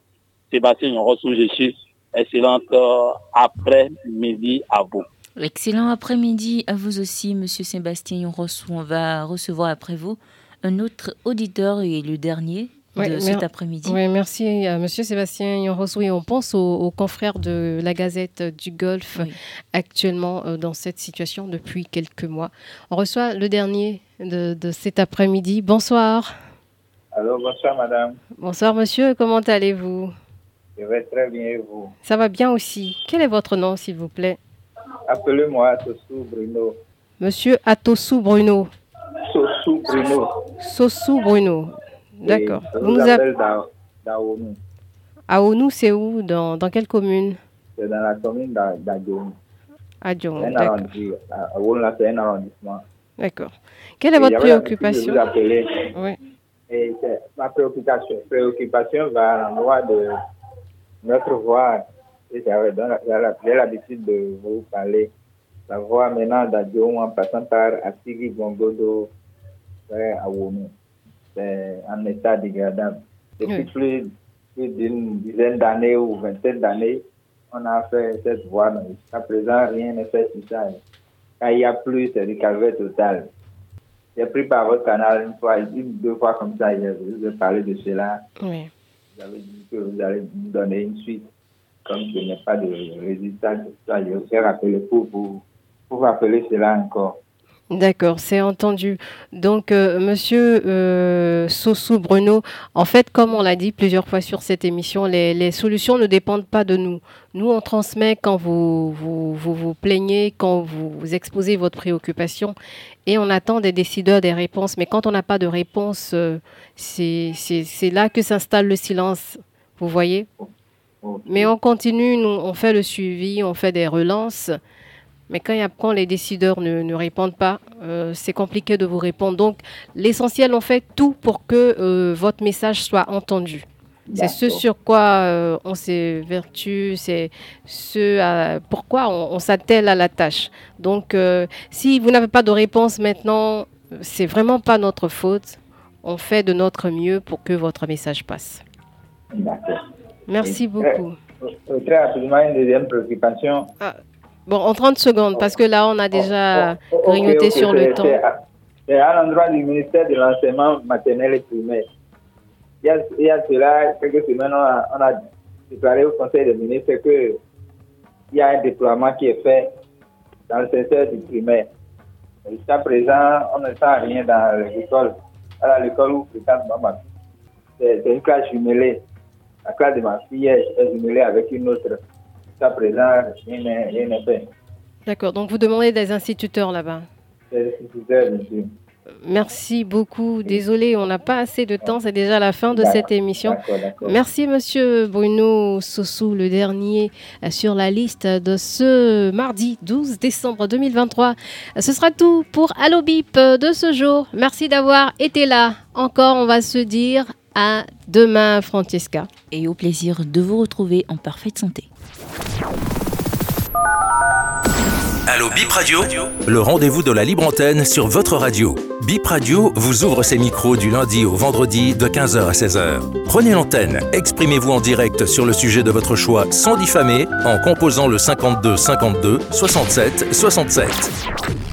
Sébastien Yorossou, je suis excellente euh, après-midi à vous.
Excellent après-midi à vous aussi, Monsieur Sébastien Yorossou. On va recevoir après vous un autre auditeur et le dernier de cet après-midi.
Oui, merci à Monsieur Sébastien Yorossou. Et on pense aux, confrères de la Gazette du Golfe actuellement euh, dans cette situation depuis quelques mois. On reçoit le dernier de, de cet après-midi. Bonsoir.
Alors, bonsoir madame.
Bonsoir monsieur, comment allez-vous?
Je vais très bien et vous?
Ça va bien aussi. Quel est votre nom s'il vous plaît?
Appelez-moi Atosu Bruno.
Monsieur Atosu Bruno.
Sosu Bruno.
Sosu Bruno. D'accord.
Vous nous appelez d'Aonou.
Aonou, c'est où? Dans, dans, quelle commune?
C'est dans la commune d'Adjong.
Adjong,
d'accord. Aonou, c'est un arrondissement.
D'accord. Quelle est votre préoccupation
vous appeler. Oui. Et ma préoccupation, préoccupation va à l'endroit de notre voix. J'ai l'habitude de vous parler. La voie maintenant d'Adjong en passant par Gongodo vers Awonou. C'est un état dégradable. Depuis plus, plus d'une dizaine d'années ou vingtaine d'années, on a fait cette voie. Jusqu'à présent, rien n'est fait sur ça. Quand il n'y a plus, c'est du calvaire total. J'ai pris par votre canal une fois, une deux fois comme ça, je vous ai parlé de cela.
Oui.
Vous avez dit que vous allez nous donner une suite. Comme je n'ai pas de résultat, je vous ai rappelé pour vous, pour rappeler cela encore.
D'accord, c'est entendu. Donc, euh, Monsieur euh, Sossou Bruno, en fait, comme on l'a dit plusieurs fois sur cette émission, les, solutions ne dépendent pas de nous. Nous, on transmet quand vous vous, vous, vous plaignez, quand vous, vous, exposez votre préoccupation, et on attend des décideurs des réponses. Mais quand on n'a pas de réponse, euh, c'est là que s'installe le silence. Vous voyez? Mais on continue, nous, on fait le suivi, on fait des relances. Mais quand, y a, quand les décideurs ne, ne répondent pas, euh, c'est compliqué de vous répondre. Donc, l'essentiel, on fait tout pour que euh, votre message soit entendu. C'est ce sur quoi euh, on s'évertue, c'est ce à, pourquoi on, on s'attelle à la tâche. Donc, euh, si vous n'avez pas de réponse maintenant, c'est vraiment pas notre faute. On fait de notre mieux pour que votre message passe.
D'accord.
Merci beaucoup.
Très, très rapidement, une deuxième préoccupation.
Ah. Bon, en 30 secondes, parce que là, on a déjà oh, oh, grignoté okay, okay, sur le temps.
C'est à l'endroit du ministère de l'enseignement maternel et primaire. Il y a, il y a cela, quelques semaines, on a, on a déclaré au Conseil des ministres qu'il y a un déploiement qui est fait dans le secteur du primaire. Jusqu'à présent, on ne sent rien dans l'école. À l'école où fréquente maman. C'est une classe jumelée. La classe de ma fille est jumelée avec une autre jusqu'à présent, rien n'est fait.
D'accord, donc vous demandez des instituteurs là-bas
Des instituteurs, monsieur.
Merci beaucoup. Désolé, on n'a pas assez de temps. C'est déjà la fin de cette émission. Merci, monsieur Bruno Sossou, le dernier sur la liste de ce mardi 12 décembre 2023. Ce sera tout pour Allo Bip de ce jour. Merci d'avoir été là. Encore, on va se dire à demain, Francesca.
Et au plaisir de vous retrouver en parfaite santé.
Allo Bip Radio, le rendez-vous de la libre antenne sur votre radio. Bip Radio vous ouvre ses micros du lundi au vendredi de 15h à 16h. Prenez l'antenne, exprimez-vous en direct sur le sujet de votre choix sans diffamer en composant le 52 52 67 67.